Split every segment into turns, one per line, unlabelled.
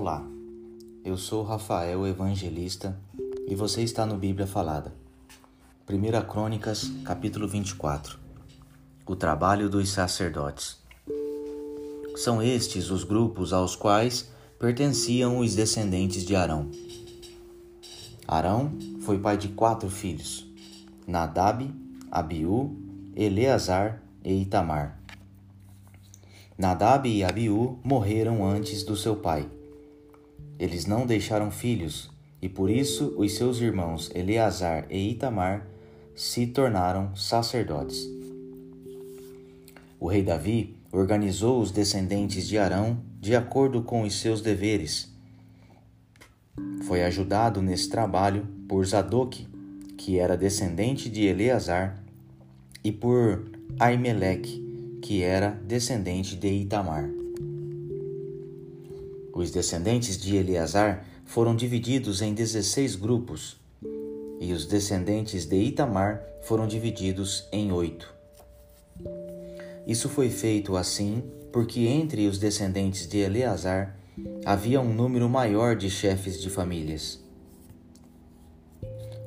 Olá, eu sou Rafael Evangelista e você está no Bíblia Falada. 1 Crônicas, capítulo 24 O trabalho dos sacerdotes. São estes os grupos aos quais pertenciam os descendentes de Arão. Arão foi pai de quatro filhos: Nadab, Abiú, Eleazar e Itamar. Nadab e Abiú morreram antes do seu pai. Eles não deixaram filhos, e por isso os seus irmãos Eleazar e Itamar se tornaram sacerdotes. O rei Davi organizou os descendentes de Arão de acordo com os seus deveres. Foi ajudado nesse trabalho por Zadok, que era descendente de Eleazar, e por Aimeleque, que era descendente de Itamar. Os descendentes de Eleazar foram divididos em 16 grupos, e os descendentes de Itamar foram divididos em oito. Isso foi feito assim porque entre os descendentes de Eleazar havia um número maior de chefes de famílias.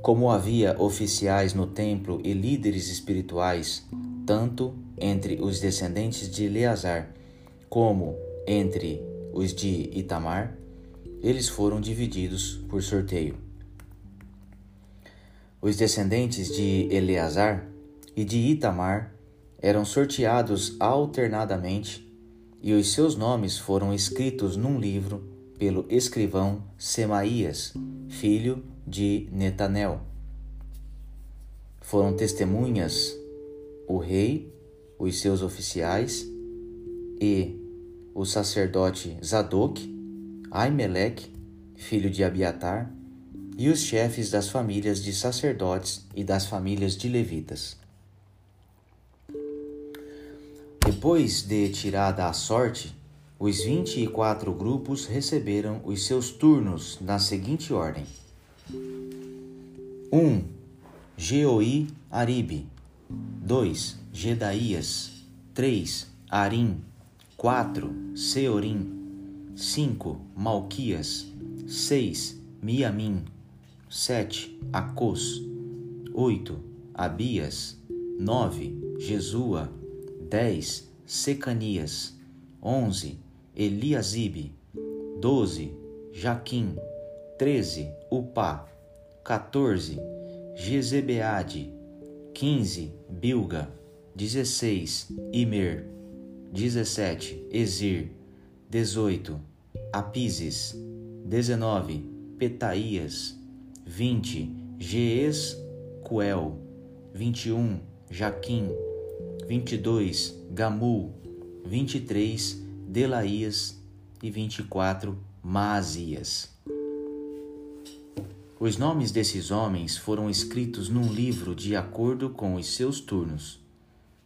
Como havia oficiais no templo e líderes espirituais, tanto entre os descendentes de Eleazar como entre os de Itamar, eles foram divididos por sorteio. Os descendentes de Eleazar e de Itamar eram sorteados alternadamente e os seus nomes foram escritos num livro pelo escrivão Semaías, filho de Netanel. Foram testemunhas o rei, os seus oficiais e o sacerdote Zadok, Aimeleque, filho de Abiatar, e os chefes das famílias de sacerdotes e das famílias de levitas. Depois de tirada a sorte, os vinte e quatro grupos receberam os seus turnos na seguinte ordem: 1. Um, Geoi Aribe 2. Gedaías 3. Arim 4. Seorim 5. Malquias 6. Miamim 7. Acos 8. Abias 9. Jesua 10. Secanias 11. Eliasibe 12. Jaquim 13. Upá 14. Jezebeade 15. Bilga 16. Imer 17. Ezir 18. Apises 19. Petaías 20. Jeescuel 21. Jaquim 22. Gamul 23. Delaías e 24. Mazias. Os nomes desses homens foram escritos num livro de acordo com os seus turnos,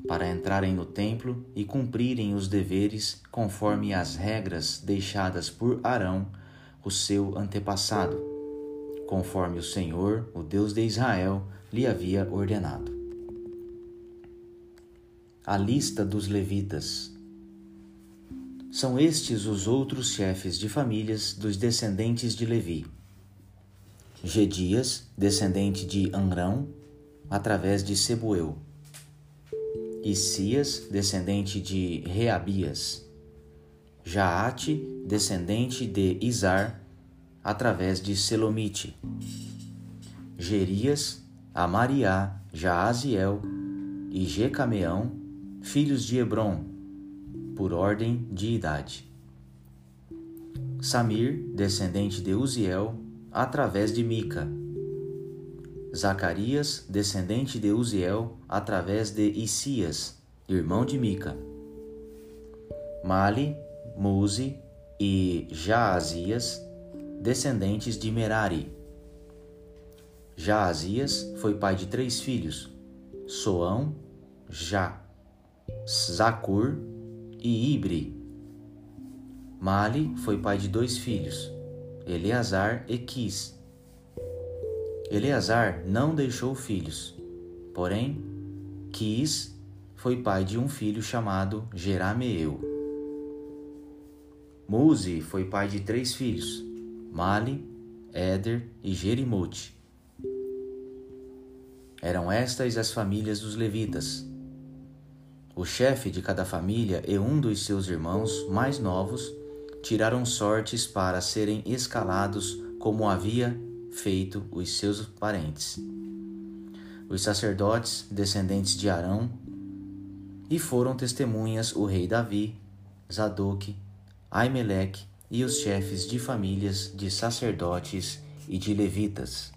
para entrarem no templo e cumprirem os deveres conforme as regras deixadas por Arão, o seu antepassado, conforme o Senhor, o Deus de Israel, lhe havia ordenado. A lista dos levitas. São estes os outros chefes de famílias dos descendentes de Levi Gedias, descendente de Anrão, através de Sebueu. Isias, descendente de Reabias. Jaate, descendente de Izar, através de Selomite. Gerias, Amariá, Jaaziel e Jecameão, filhos de Hebron, por ordem de idade. Samir, descendente de Uziel, através de Mica. Zacarias, descendente de Uziel, através de Isias, irmão de Mica. Mali, Muzi e Jaazias, descendentes de Merari. Jaazias foi pai de três filhos: Soão, Já, Zacur e Ibre. Mali foi pai de dois filhos: Eleazar e Quis. Eleazar não deixou filhos, porém, Quis foi pai de um filho chamado Jerameel. Muzi foi pai de três filhos, Mali, Éder e Jerimote. Eram estas as famílias dos levitas. O chefe de cada família e um dos seus irmãos mais novos tiraram sortes para serem escalados como havia feito os seus parentes. Os sacerdotes, descendentes de Arão, e foram testemunhas o rei Davi, Zadok, Aimeleque e os chefes de famílias de sacerdotes e de levitas.